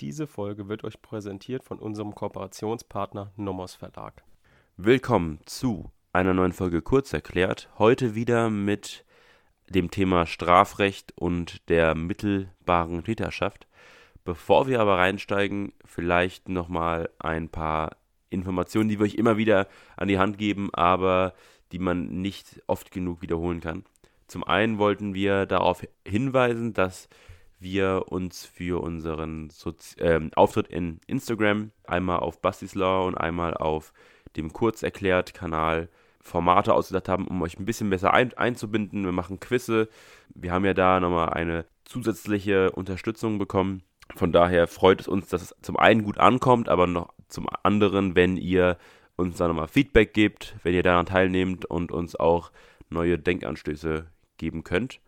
Diese Folge wird euch präsentiert von unserem Kooperationspartner Nomos Verlag. Willkommen zu einer neuen Folge Kurz erklärt. Heute wieder mit dem Thema Strafrecht und der mittelbaren Täterschaft. Bevor wir aber reinsteigen, vielleicht nochmal ein paar Informationen, die wir euch immer wieder an die Hand geben, aber die man nicht oft genug wiederholen kann. Zum einen wollten wir darauf hinweisen, dass wir uns für unseren Sozi äh, Auftritt in Instagram einmal auf Bastis Law und einmal auf dem Kurzerklärt-Kanal Formate ausgedacht haben, um euch ein bisschen besser ein einzubinden. Wir machen Quizze. Wir haben ja da nochmal eine zusätzliche Unterstützung bekommen. Von daher freut es uns, dass es zum einen gut ankommt, aber noch zum anderen, wenn ihr uns da nochmal Feedback gebt, wenn ihr daran teilnehmt und uns auch neue Denkanstöße geben könnt.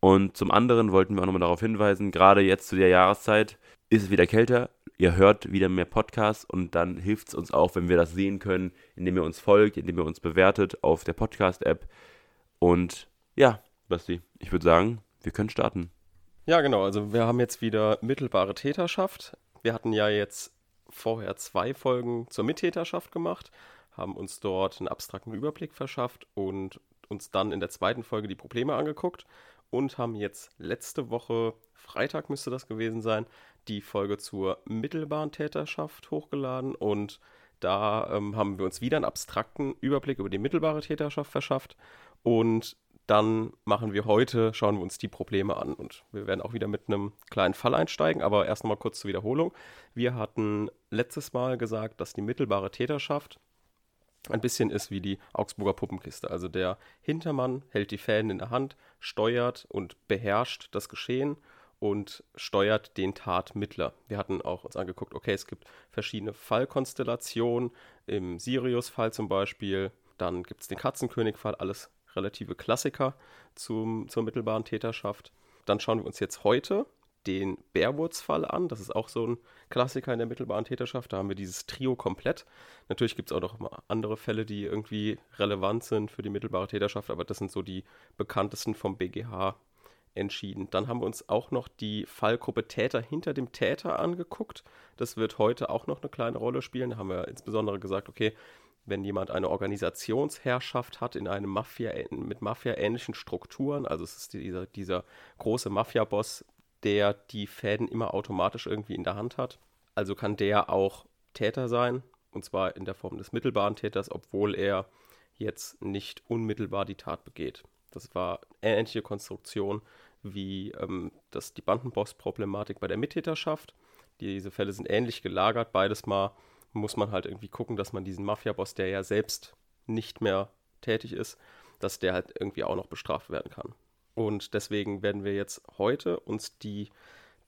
Und zum anderen wollten wir auch nochmal darauf hinweisen, gerade jetzt zu der Jahreszeit ist es wieder kälter, ihr hört wieder mehr Podcasts und dann hilft es uns auch, wenn wir das sehen können, indem ihr uns folgt, indem ihr uns bewertet auf der Podcast-App. Und ja, Basti, ich würde sagen, wir können starten. Ja, genau. Also wir haben jetzt wieder mittelbare Täterschaft. Wir hatten ja jetzt vorher zwei Folgen zur Mittäterschaft gemacht, haben uns dort einen abstrakten Überblick verschafft und uns dann in der zweiten Folge die Probleme angeguckt und haben jetzt letzte Woche, Freitag müsste das gewesen sein, die Folge zur mittelbaren Täterschaft hochgeladen und da ähm, haben wir uns wieder einen abstrakten Überblick über die mittelbare Täterschaft verschafft und dann machen wir heute, schauen wir uns die Probleme an und wir werden auch wieder mit einem kleinen Fall einsteigen, aber erst nochmal kurz zur Wiederholung. Wir hatten letztes Mal gesagt, dass die mittelbare Täterschaft ein bisschen ist wie die Augsburger Puppenkiste. Also der Hintermann hält die Fäden in der Hand, steuert und beherrscht das Geschehen und steuert den Tatmittler. Wir hatten auch uns angeguckt, okay, es gibt verschiedene Fallkonstellationen, im Sirius-Fall zum Beispiel, dann gibt es den Katzenkönig-Fall, alles relative Klassiker zum, zur mittelbaren Täterschaft. Dann schauen wir uns jetzt heute den Bearwoods-Fall an. Das ist auch so ein Klassiker in der mittelbaren Täterschaft. Da haben wir dieses Trio komplett. Natürlich gibt es auch noch mal andere Fälle, die irgendwie relevant sind für die mittelbare Täterschaft, aber das sind so die bekanntesten vom BGH entschieden. Dann haben wir uns auch noch die Fallgruppe Täter hinter dem Täter angeguckt. Das wird heute auch noch eine kleine Rolle spielen. Da haben wir insbesondere gesagt, okay, wenn jemand eine Organisationsherrschaft hat in einem Mafia mit Mafia-ähnlichen Strukturen, also es ist dieser, dieser große Mafia-Boss, der die Fäden immer automatisch irgendwie in der Hand hat. Also kann der auch Täter sein, und zwar in der Form des mittelbaren Täters, obwohl er jetzt nicht unmittelbar die Tat begeht. Das war eine ähnliche Konstruktion wie ähm, das, die Bandenboss-Problematik bei der Mittäterschaft. Diese Fälle sind ähnlich gelagert. Beides mal muss man halt irgendwie gucken, dass man diesen Mafia-Boss, der ja selbst nicht mehr tätig ist, dass der halt irgendwie auch noch bestraft werden kann. Und deswegen werden wir jetzt heute uns die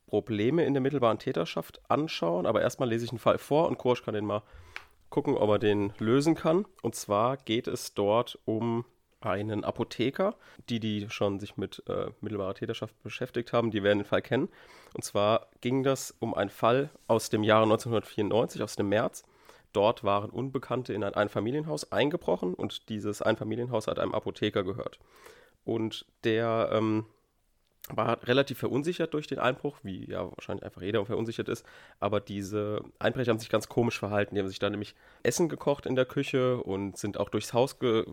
Probleme in der mittelbaren Täterschaft anschauen. Aber erstmal lese ich einen Fall vor und Kursch kann den mal gucken, ob er den lösen kann. Und zwar geht es dort um einen Apotheker. Die, die schon sich mit äh, mittelbarer Täterschaft beschäftigt haben, die werden den Fall kennen. Und zwar ging das um einen Fall aus dem Jahre 1994, aus dem März. Dort waren Unbekannte in ein Einfamilienhaus eingebrochen und dieses Einfamilienhaus hat einem Apotheker gehört. Und der ähm, war relativ verunsichert durch den Einbruch, wie ja wahrscheinlich einfach jeder verunsichert ist. Aber diese Einbrecher haben sich ganz komisch verhalten. Die haben sich da nämlich Essen gekocht in der Küche und sind auch durchs Haus ge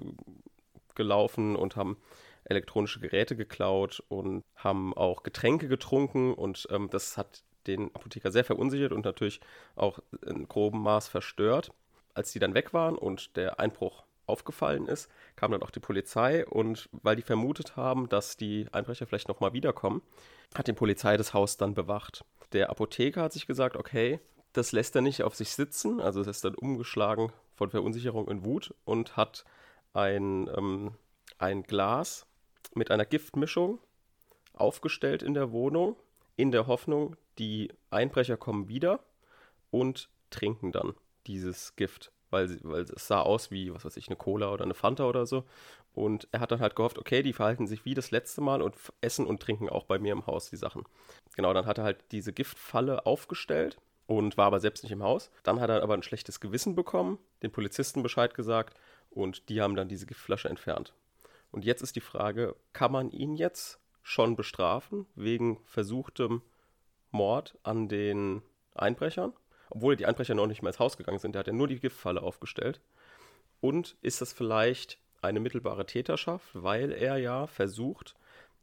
gelaufen und haben elektronische Geräte geklaut und haben auch Getränke getrunken. Und ähm, das hat den Apotheker sehr verunsichert und natürlich auch in grobem Maß verstört. Als die dann weg waren und der Einbruch aufgefallen ist, kam dann auch die Polizei und weil die vermutet haben, dass die Einbrecher vielleicht nochmal wiederkommen, hat die Polizei das Haus dann bewacht. Der Apotheker hat sich gesagt, okay, das lässt er nicht auf sich sitzen, also es ist dann umgeschlagen von Verunsicherung in Wut und hat ein, ähm, ein Glas mit einer Giftmischung aufgestellt in der Wohnung, in der Hoffnung, die Einbrecher kommen wieder und trinken dann dieses Gift weil, weil es sah aus wie, was weiß ich, eine Cola oder eine Fanta oder so. Und er hat dann halt gehofft, okay, die verhalten sich wie das letzte Mal und essen und trinken auch bei mir im Haus die Sachen. Genau, dann hat er halt diese Giftfalle aufgestellt und war aber selbst nicht im Haus. Dann hat er aber ein schlechtes Gewissen bekommen, den Polizisten Bescheid gesagt und die haben dann diese Giftflasche entfernt. Und jetzt ist die Frage, kann man ihn jetzt schon bestrafen wegen versuchtem Mord an den Einbrechern, obwohl die Einbrecher noch nicht mehr ins Haus gegangen sind. Der hat ja nur die Giftfalle aufgestellt. Und ist das vielleicht eine mittelbare Täterschaft, weil er ja versucht,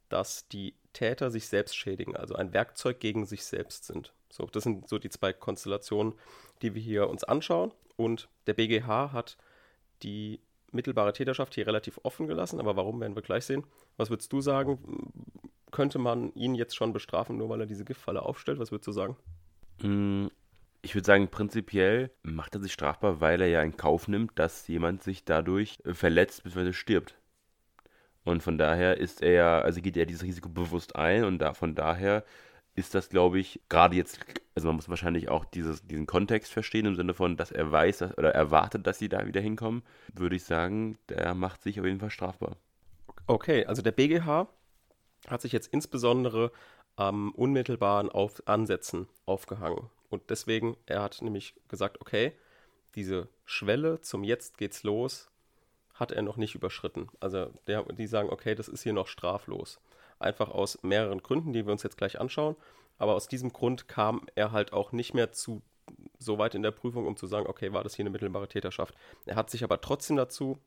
dass die Täter sich selbst schädigen, also ein Werkzeug gegen sich selbst sind. So, das sind so die zwei Konstellationen, die wir hier uns anschauen. Und der BGH hat die mittelbare Täterschaft hier relativ offen gelassen, aber warum werden wir gleich sehen. Was würdest du sagen? Könnte man ihn jetzt schon bestrafen, nur weil er diese Giftfalle aufstellt? Was würdest du sagen? Ich würde sagen, prinzipiell macht er sich strafbar, weil er ja in Kauf nimmt, dass jemand sich dadurch verletzt bzw. stirbt. Und von daher ist er ja, also geht er dieses Risiko bewusst ein und da, von daher ist das, glaube ich, gerade jetzt, also man muss wahrscheinlich auch dieses, diesen Kontext verstehen im Sinne von, dass er weiß dass, oder erwartet, dass sie da wieder hinkommen, würde ich sagen, der macht sich auf jeden Fall strafbar. Okay, also der BGH hat sich jetzt insbesondere am unmittelbaren auf Ansätzen aufgehangen. Und deswegen, er hat nämlich gesagt, okay, diese Schwelle zum Jetzt geht's los hat er noch nicht überschritten. Also der, die sagen, okay, das ist hier noch straflos. Einfach aus mehreren Gründen, die wir uns jetzt gleich anschauen. Aber aus diesem Grund kam er halt auch nicht mehr zu so weit in der Prüfung, um zu sagen, okay, war das hier eine mittelbare Täterschaft. Er hat sich aber trotzdem dazu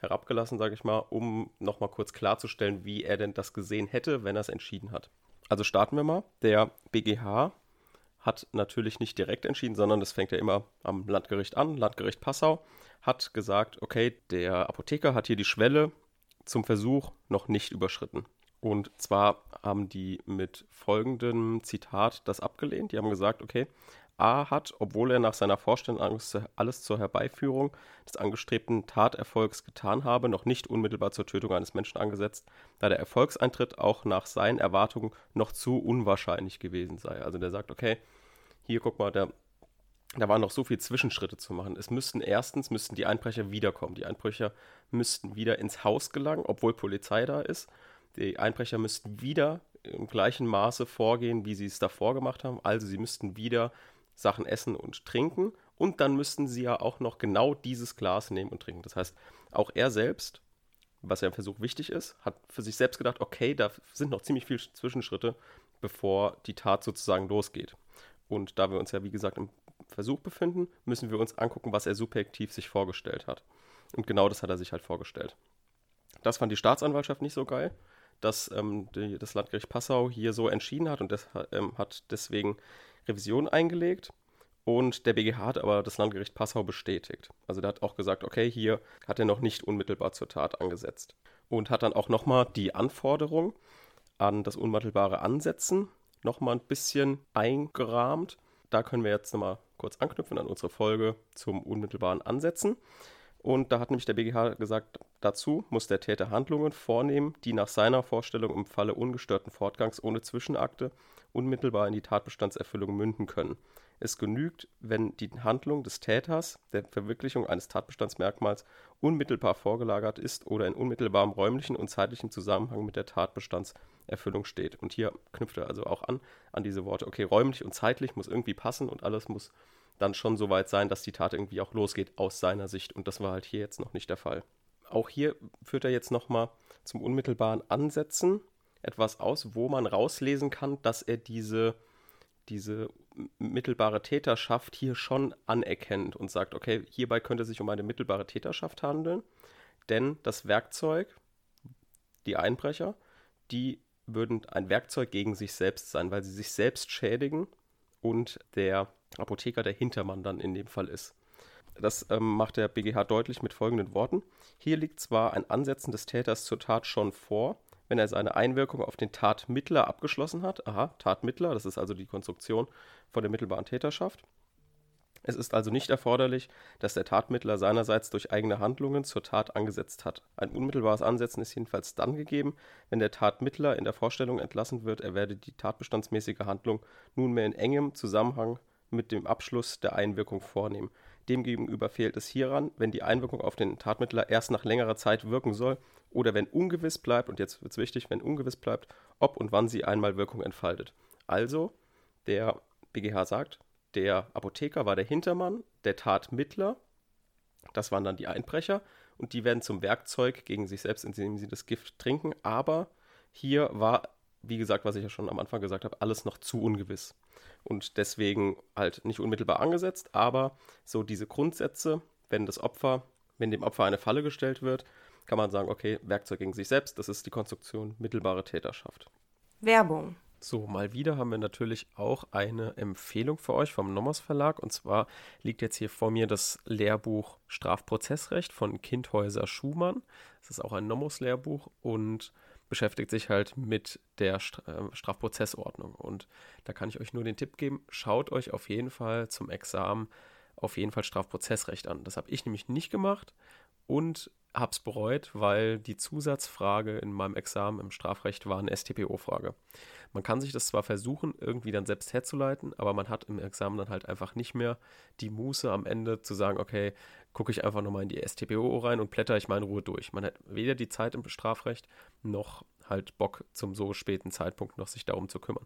herabgelassen, sage ich mal, um nochmal kurz klarzustellen, wie er denn das gesehen hätte, wenn er es entschieden hat. Also starten wir mal. Der BGH hat natürlich nicht direkt entschieden, sondern das fängt ja immer am Landgericht an, Landgericht Passau hat gesagt, okay, der Apotheker hat hier die Schwelle zum Versuch noch nicht überschritten. Und zwar haben die mit folgendem Zitat das abgelehnt. Die haben gesagt, okay, A hat, obwohl er nach seiner Vorstellung alles zur Herbeiführung des angestrebten Taterfolgs getan habe, noch nicht unmittelbar zur Tötung eines Menschen angesetzt, da der Erfolgseintritt auch nach seinen Erwartungen noch zu unwahrscheinlich gewesen sei. Also der sagt, okay, hier guck mal, der da waren noch so viele Zwischenschritte zu machen. Es müssten erstens müssten die Einbrecher wiederkommen. Die Einbrecher müssten wieder ins Haus gelangen, obwohl Polizei da ist. Die Einbrecher müssten wieder im gleichen Maße vorgehen, wie sie es davor gemacht haben. Also sie müssten wieder Sachen essen und trinken. Und dann müssten sie ja auch noch genau dieses Glas nehmen und trinken. Das heißt, auch er selbst, was ja im Versuch wichtig ist, hat für sich selbst gedacht, okay, da sind noch ziemlich viele Zwischenschritte, bevor die Tat sozusagen losgeht. Und da wir uns ja, wie gesagt, im Versuch befinden, müssen wir uns angucken, was er subjektiv sich vorgestellt hat. Und genau das hat er sich halt vorgestellt. Das fand die Staatsanwaltschaft nicht so geil, dass ähm, die, das Landgericht Passau hier so entschieden hat und das, ähm, hat deswegen Revision eingelegt. Und der BGH hat aber das Landgericht Passau bestätigt. Also der hat auch gesagt, okay, hier hat er noch nicht unmittelbar zur Tat angesetzt. Und hat dann auch nochmal die Anforderung an das unmittelbare Ansetzen nochmal ein bisschen eingerahmt da können wir jetzt nochmal kurz anknüpfen an unsere Folge zum unmittelbaren Ansetzen. Und da hat nämlich der BGH gesagt, dazu muss der Täter Handlungen vornehmen, die nach seiner Vorstellung im Falle ungestörten Fortgangs ohne Zwischenakte unmittelbar in die Tatbestandserfüllung münden können. Es genügt, wenn die Handlung des Täters der Verwirklichung eines Tatbestandsmerkmals unmittelbar vorgelagert ist oder in unmittelbarem räumlichen und zeitlichen Zusammenhang mit der Tatbestandserfüllung steht. Und hier knüpft er also auch an, an diese Worte. Okay, räumlich und zeitlich muss irgendwie passen und alles muss dann schon so weit sein, dass die Tat irgendwie auch losgeht aus seiner Sicht. Und das war halt hier jetzt noch nicht der Fall. Auch hier führt er jetzt nochmal zum unmittelbaren Ansetzen etwas aus, wo man rauslesen kann, dass er diese diese mittelbare Täterschaft hier schon anerkennt und sagt, okay, hierbei könnte es sich um eine mittelbare Täterschaft handeln, denn das Werkzeug, die Einbrecher, die würden ein Werkzeug gegen sich selbst sein, weil sie sich selbst schädigen und der Apotheker der Hintermann dann in dem Fall ist. Das ähm, macht der BGH deutlich mit folgenden Worten. Hier liegt zwar ein Ansetzen des Täters zur Tat schon vor, wenn er seine Einwirkung auf den Tatmittler abgeschlossen hat. Aha, Tatmittler, das ist also die Konstruktion von der mittelbaren Täterschaft. Es ist also nicht erforderlich, dass der Tatmittler seinerseits durch eigene Handlungen zur Tat angesetzt hat. Ein unmittelbares Ansetzen ist jedenfalls dann gegeben, wenn der Tatmittler in der Vorstellung entlassen wird, er werde die tatbestandsmäßige Handlung nunmehr in engem Zusammenhang mit dem Abschluss der Einwirkung vornehmen. Demgegenüber fehlt es hieran, wenn die Einwirkung auf den Tatmittler erst nach längerer Zeit wirken soll oder wenn ungewiss bleibt, und jetzt wird es wichtig, wenn ungewiss bleibt, ob und wann sie einmal Wirkung entfaltet. Also, der BGH sagt, der Apotheker war der Hintermann, der Tatmittler, das waren dann die Einbrecher, und die werden zum Werkzeug gegen sich selbst, indem sie das Gift trinken, aber hier war, wie gesagt, was ich ja schon am Anfang gesagt habe, alles noch zu ungewiss. und deswegen halt nicht unmittelbar angesetzt, aber so diese Grundsätze, wenn das Opfer, wenn dem Opfer eine Falle gestellt wird, kann man sagen, okay, Werkzeug gegen sich selbst, das ist die Konstruktion mittelbare Täterschaft. Werbung. So, mal wieder haben wir natürlich auch eine Empfehlung für euch vom Nomos Verlag. Und zwar liegt jetzt hier vor mir das Lehrbuch Strafprozessrecht von Kindhäuser Schumann. Das ist auch ein Nomos-Lehrbuch und beschäftigt sich halt mit der äh, Strafprozessordnung. Und da kann ich euch nur den Tipp geben, schaut euch auf jeden Fall zum Examen auf jeden Fall Strafprozessrecht an. Das habe ich nämlich nicht gemacht und habe es bereut, weil die Zusatzfrage in meinem Examen im Strafrecht war eine STPO-Frage. Man kann sich das zwar versuchen, irgendwie dann selbst herzuleiten, aber man hat im Examen dann halt einfach nicht mehr die Muße am Ende zu sagen, okay, gucke ich einfach nochmal in die STPO rein und blätter ich in Ruhe durch. Man hat weder die Zeit im Strafrecht noch halt Bock zum so späten Zeitpunkt noch sich darum zu kümmern.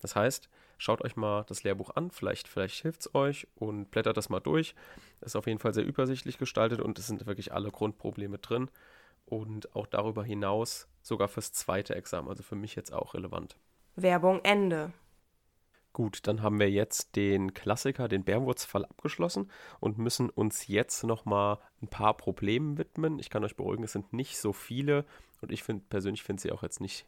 Das heißt, schaut euch mal das Lehrbuch an, vielleicht, vielleicht hilft es euch und blättert das mal durch. Ist auf jeden Fall sehr übersichtlich gestaltet und es sind wirklich alle Grundprobleme drin und auch darüber hinaus sogar fürs zweite Examen, also für mich jetzt auch relevant. Werbung Ende. Gut, dann haben wir jetzt den Klassiker, den Bärwurzfall abgeschlossen und müssen uns jetzt nochmal ein paar Problemen widmen. Ich kann euch beruhigen, es sind nicht so viele und ich finde persönlich finde sie auch jetzt nicht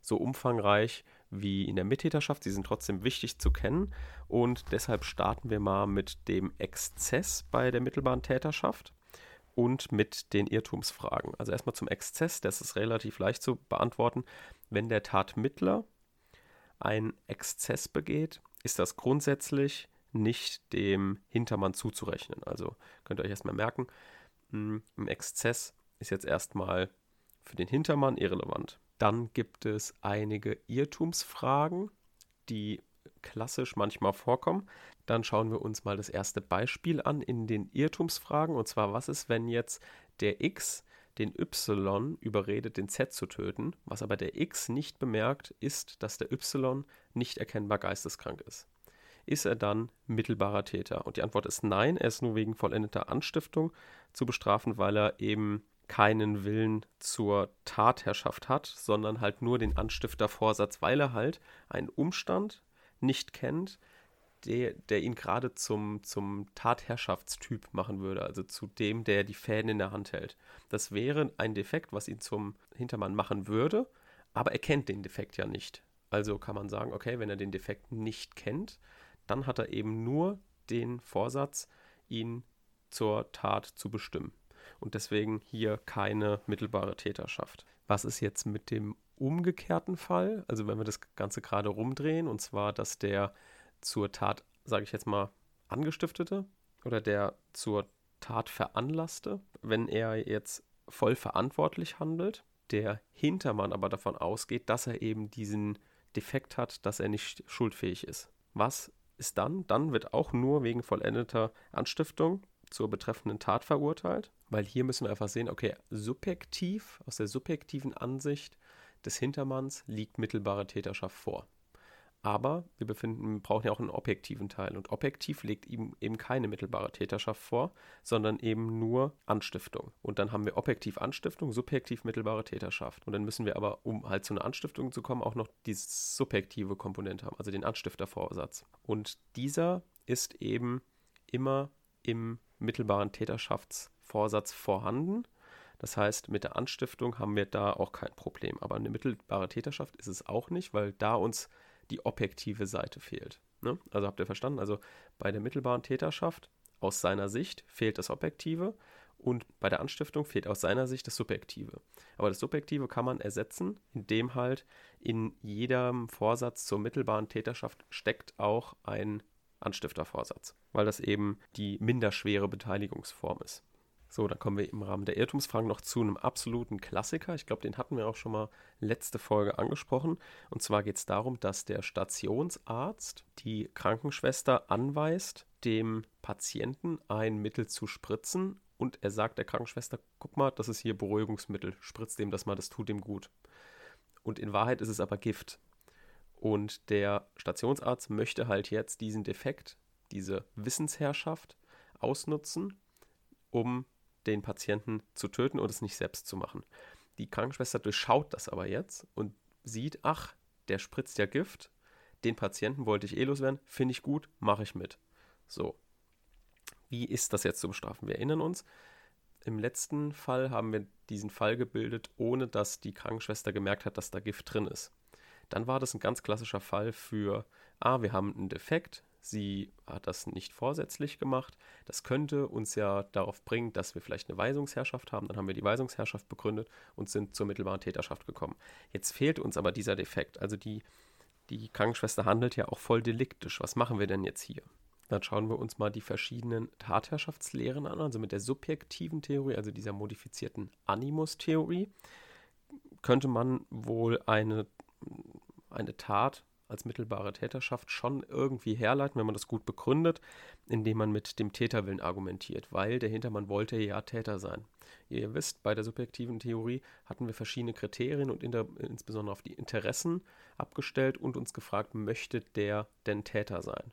so umfangreich wie in der Mittäterschaft. Sie sind trotzdem wichtig zu kennen und deshalb starten wir mal mit dem Exzess bei der mittelbaren Täterschaft und mit den Irrtumsfragen. Also erstmal zum Exzess, das ist relativ leicht zu beantworten. Wenn der Tatmittler ein Exzess begeht, ist das grundsätzlich nicht dem Hintermann zuzurechnen. Also könnt ihr euch erstmal merken, hm, ein Exzess ist jetzt erstmal für den Hintermann irrelevant. Dann gibt es einige Irrtumsfragen, die klassisch manchmal vorkommen. Dann schauen wir uns mal das erste Beispiel an in den Irrtumsfragen. Und zwar, was ist, wenn jetzt der X den Y überredet, den Z zu töten. Was aber der X nicht bemerkt, ist, dass der Y nicht erkennbar geisteskrank ist. Ist er dann mittelbarer Täter? Und die Antwort ist nein, er ist nur wegen vollendeter Anstiftung zu bestrafen, weil er eben keinen Willen zur Tatherrschaft hat, sondern halt nur den Anstiftervorsatz, weil er halt einen Umstand nicht kennt, der, der ihn gerade zum, zum Tatherrschaftstyp machen würde, also zu dem, der die Fäden in der Hand hält. Das wäre ein Defekt, was ihn zum Hintermann machen würde, aber er kennt den Defekt ja nicht. Also kann man sagen, okay, wenn er den Defekt nicht kennt, dann hat er eben nur den Vorsatz, ihn zur Tat zu bestimmen. Und deswegen hier keine mittelbare Täterschaft. Was ist jetzt mit dem umgekehrten Fall? Also wenn wir das Ganze gerade rumdrehen, und zwar, dass der zur Tat, sage ich jetzt mal, angestiftete oder der zur Tat veranlasste, wenn er jetzt voll verantwortlich handelt, der Hintermann aber davon ausgeht, dass er eben diesen Defekt hat, dass er nicht schuldfähig ist. Was ist dann? Dann wird auch nur wegen vollendeter Anstiftung zur betreffenden Tat verurteilt, weil hier müssen wir einfach sehen, okay, subjektiv, aus der subjektiven Ansicht des Hintermanns liegt mittelbare Täterschaft vor. Aber wir befinden, brauchen ja auch einen objektiven Teil. Und objektiv legt ihm eben keine mittelbare Täterschaft vor, sondern eben nur Anstiftung. Und dann haben wir objektiv Anstiftung, subjektiv mittelbare Täterschaft. Und dann müssen wir aber, um halt zu einer Anstiftung zu kommen, auch noch die subjektive Komponente haben, also den Anstiftervorsatz. Und dieser ist eben immer im mittelbaren Täterschaftsvorsatz vorhanden. Das heißt, mit der Anstiftung haben wir da auch kein Problem. Aber eine mittelbare Täterschaft ist es auch nicht, weil da uns die objektive Seite fehlt. Ne? Also habt ihr verstanden? Also bei der mittelbaren Täterschaft aus seiner Sicht fehlt das Objektive und bei der Anstiftung fehlt aus seiner Sicht das Subjektive. Aber das Subjektive kann man ersetzen, indem halt in jedem Vorsatz zur mittelbaren Täterschaft steckt auch ein Anstiftervorsatz, weil das eben die minderschwere Beteiligungsform ist. So, dann kommen wir im Rahmen der Irrtumsfragen noch zu einem absoluten Klassiker. Ich glaube, den hatten wir auch schon mal letzte Folge angesprochen. Und zwar geht es darum, dass der Stationsarzt die Krankenschwester anweist, dem Patienten ein Mittel zu spritzen. Und er sagt der Krankenschwester, guck mal, das ist hier Beruhigungsmittel, spritzt dem das mal, das tut ihm gut. Und in Wahrheit ist es aber Gift. Und der Stationsarzt möchte halt jetzt diesen Defekt, diese Wissensherrschaft ausnutzen, um den Patienten zu töten und es nicht selbst zu machen. Die Krankenschwester durchschaut das aber jetzt und sieht, ach, der spritzt ja Gift, den Patienten wollte ich eh loswerden, finde ich gut, mache ich mit. So. Wie ist das jetzt zu bestrafen? Wir erinnern uns, im letzten Fall haben wir diesen Fall gebildet, ohne dass die Krankenschwester gemerkt hat, dass da Gift drin ist. Dann war das ein ganz klassischer Fall für, ah, wir haben einen Defekt, sie hat das nicht vorsätzlich gemacht. Das könnte uns ja darauf bringen, dass wir vielleicht eine Weisungsherrschaft haben. Dann haben wir die Weisungsherrschaft begründet und sind zur mittelbaren Täterschaft gekommen. Jetzt fehlt uns aber dieser Defekt. Also die, die Krankenschwester handelt ja auch voll deliktisch. Was machen wir denn jetzt hier? Dann schauen wir uns mal die verschiedenen Tatherrschaftslehren an, also mit der subjektiven Theorie, also dieser modifizierten Animus-Theorie, könnte man wohl eine, eine Tat als mittelbare Täterschaft schon irgendwie herleiten, wenn man das gut begründet, indem man mit dem Täterwillen argumentiert, weil der Hintermann wollte ja Täter sein. Ihr wisst, bei der subjektiven Theorie hatten wir verschiedene Kriterien und der, insbesondere auf die Interessen abgestellt und uns gefragt, möchte der denn Täter sein?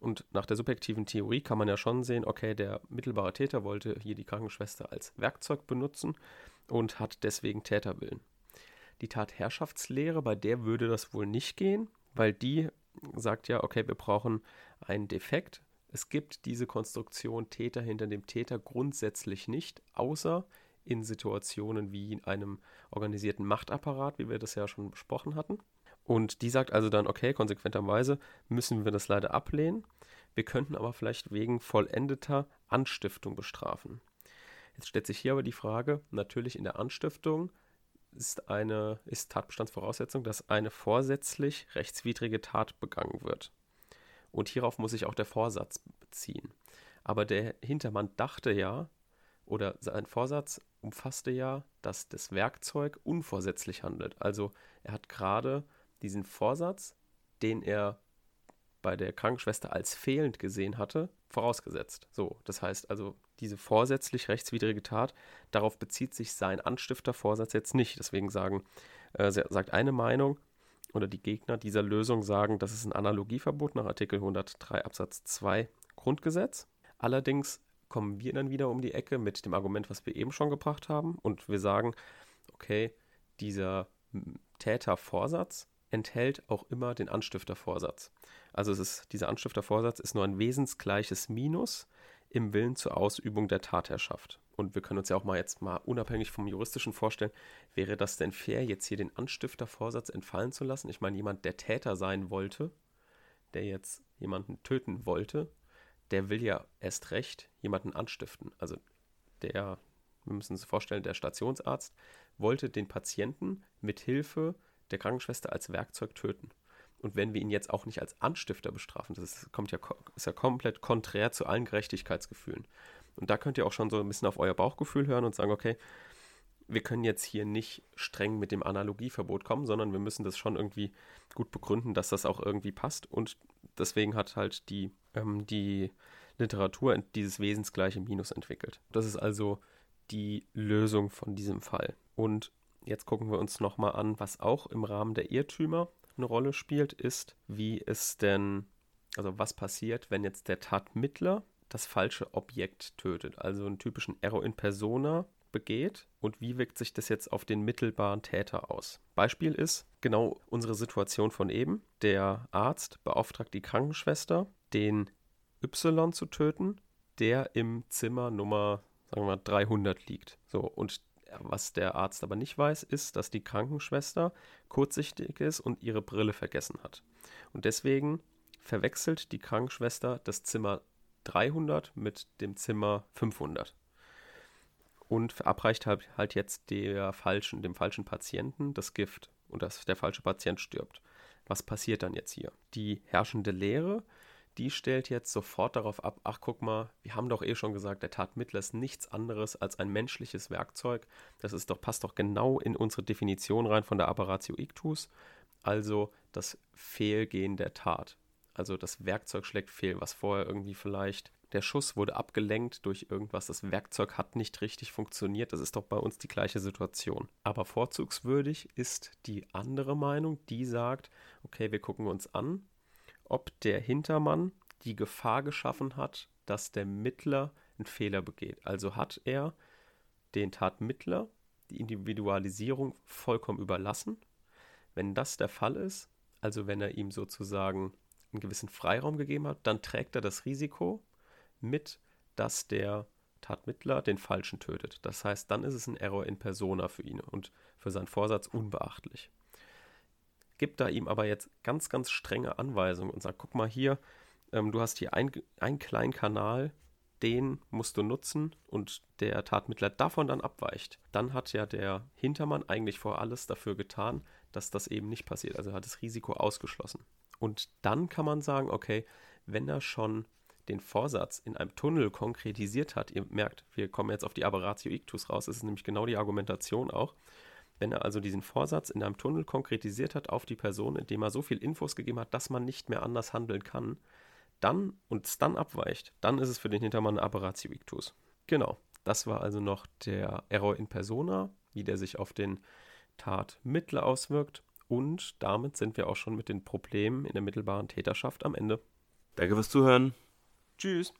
Und nach der subjektiven Theorie kann man ja schon sehen, okay, der mittelbare Täter wollte hier die Krankenschwester als Werkzeug benutzen und hat deswegen Täterwillen. Die Tatherrschaftslehre, bei der würde das wohl nicht gehen, weil die sagt ja, okay, wir brauchen einen Defekt. Es gibt diese Konstruktion Täter hinter dem Täter grundsätzlich nicht, außer in Situationen wie in einem organisierten Machtapparat, wie wir das ja schon besprochen hatten. Und die sagt also dann, okay, konsequenterweise müssen wir das leider ablehnen. Wir könnten aber vielleicht wegen vollendeter Anstiftung bestrafen. Jetzt stellt sich hier aber die Frage, natürlich in der Anstiftung ist eine ist Tatbestandsvoraussetzung, dass eine vorsätzlich rechtswidrige Tat begangen wird. Und hierauf muss sich auch der Vorsatz beziehen. Aber der Hintermann dachte ja, oder sein Vorsatz umfasste ja, dass das Werkzeug unvorsätzlich handelt. Also er hat gerade diesen Vorsatz, den er bei der Krankenschwester als fehlend gesehen hatte, vorausgesetzt. So, das heißt also, diese vorsätzlich rechtswidrige Tat, darauf bezieht sich sein Anstiftervorsatz jetzt nicht. Deswegen sagen, äh, sagt eine Meinung oder die Gegner dieser Lösung sagen, das ist ein Analogieverbot nach Artikel 103 Absatz 2 Grundgesetz. Allerdings kommen wir dann wieder um die Ecke mit dem Argument, was wir eben schon gebracht haben. Und wir sagen, okay, dieser Tätervorsatz enthält auch immer den Anstiftervorsatz. Also es ist, dieser Anstiftervorsatz ist nur ein wesensgleiches Minus im Willen zur Ausübung der Tatherrschaft. Und wir können uns ja auch mal jetzt mal unabhängig vom juristischen vorstellen, wäre das denn fair, jetzt hier den Anstiftervorsatz entfallen zu lassen? Ich meine, jemand, der Täter sein wollte, der jetzt jemanden töten wollte, der will ja erst recht jemanden anstiften. Also der, wir müssen uns vorstellen, der Stationsarzt wollte den Patienten mit Hilfe der Krankenschwester als Werkzeug töten. Und wenn wir ihn jetzt auch nicht als Anstifter bestrafen, das ist, kommt ja, ist ja komplett konträr zu allen Gerechtigkeitsgefühlen. Und da könnt ihr auch schon so ein bisschen auf euer Bauchgefühl hören und sagen, okay, wir können jetzt hier nicht streng mit dem Analogieverbot kommen, sondern wir müssen das schon irgendwie gut begründen, dass das auch irgendwie passt. Und deswegen hat halt die, ähm, die Literatur dieses wesensgleiche Minus entwickelt. Das ist also die Lösung von diesem Fall. Und Jetzt gucken wir uns nochmal an, was auch im Rahmen der Irrtümer eine Rolle spielt, ist, wie es denn, also was passiert, wenn jetzt der Tatmittler das falsche Objekt tötet, also einen typischen Error in Persona begeht und wie wirkt sich das jetzt auf den mittelbaren Täter aus. Beispiel ist genau unsere Situation von eben. Der Arzt beauftragt die Krankenschwester, den Y zu töten, der im Zimmer Nummer sagen wir mal 300 liegt. So und was der Arzt aber nicht weiß, ist, dass die Krankenschwester kurzsichtig ist und ihre Brille vergessen hat. Und deswegen verwechselt die Krankenschwester das Zimmer 300 mit dem Zimmer 500 und verabreicht halt, halt jetzt der falschen, dem falschen Patienten das Gift und dass der falsche Patient stirbt. Was passiert dann jetzt hier? Die herrschende Lehre die stellt jetzt sofort darauf ab, ach guck mal, wir haben doch eh schon gesagt, der Tatmittler ist nichts anderes als ein menschliches Werkzeug. Das ist doch, passt doch genau in unsere Definition rein von der Apparatio Ictus, also das Fehlgehen der Tat. Also das Werkzeug schlägt fehl, was vorher irgendwie vielleicht der Schuss wurde abgelenkt durch irgendwas, das Werkzeug hat nicht richtig funktioniert. Das ist doch bei uns die gleiche Situation. Aber vorzugswürdig ist die andere Meinung, die sagt, okay, wir gucken uns an, ob der Hintermann die Gefahr geschaffen hat, dass der Mittler einen Fehler begeht. Also hat er den Tatmittler die Individualisierung vollkommen überlassen. Wenn das der Fall ist, Also wenn er ihm sozusagen einen gewissen Freiraum gegeben hat, dann trägt er das Risiko mit, dass der Tatmittler den Falschen tötet. Das heißt, dann ist es ein Error in persona für ihn und für seinen Vorsatz unbeachtlich. Gibt da ihm aber jetzt ganz, ganz strenge Anweisungen und sagt, guck mal hier, ähm, du hast hier ein, einen kleinen Kanal, den musst du nutzen und der Tatmittler davon dann abweicht, dann hat ja der Hintermann eigentlich vor alles dafür getan, dass das eben nicht passiert. Also hat das Risiko ausgeschlossen. Und dann kann man sagen, okay, wenn er schon den Vorsatz in einem Tunnel konkretisiert hat, ihr merkt, wir kommen jetzt auf die Aberratio Ictus raus, das ist nämlich genau die Argumentation auch. Wenn er also diesen Vorsatz in einem Tunnel konkretisiert hat auf die Person, indem er so viel Infos gegeben hat, dass man nicht mehr anders handeln kann, dann und es dann abweicht, dann ist es für den Hintermann Aberratio Ictus. Genau, das war also noch der Error in Persona, wie der sich auf den Tatmittler auswirkt. Und damit sind wir auch schon mit den Problemen in der mittelbaren Täterschaft am Ende. Danke fürs Zuhören. Tschüss.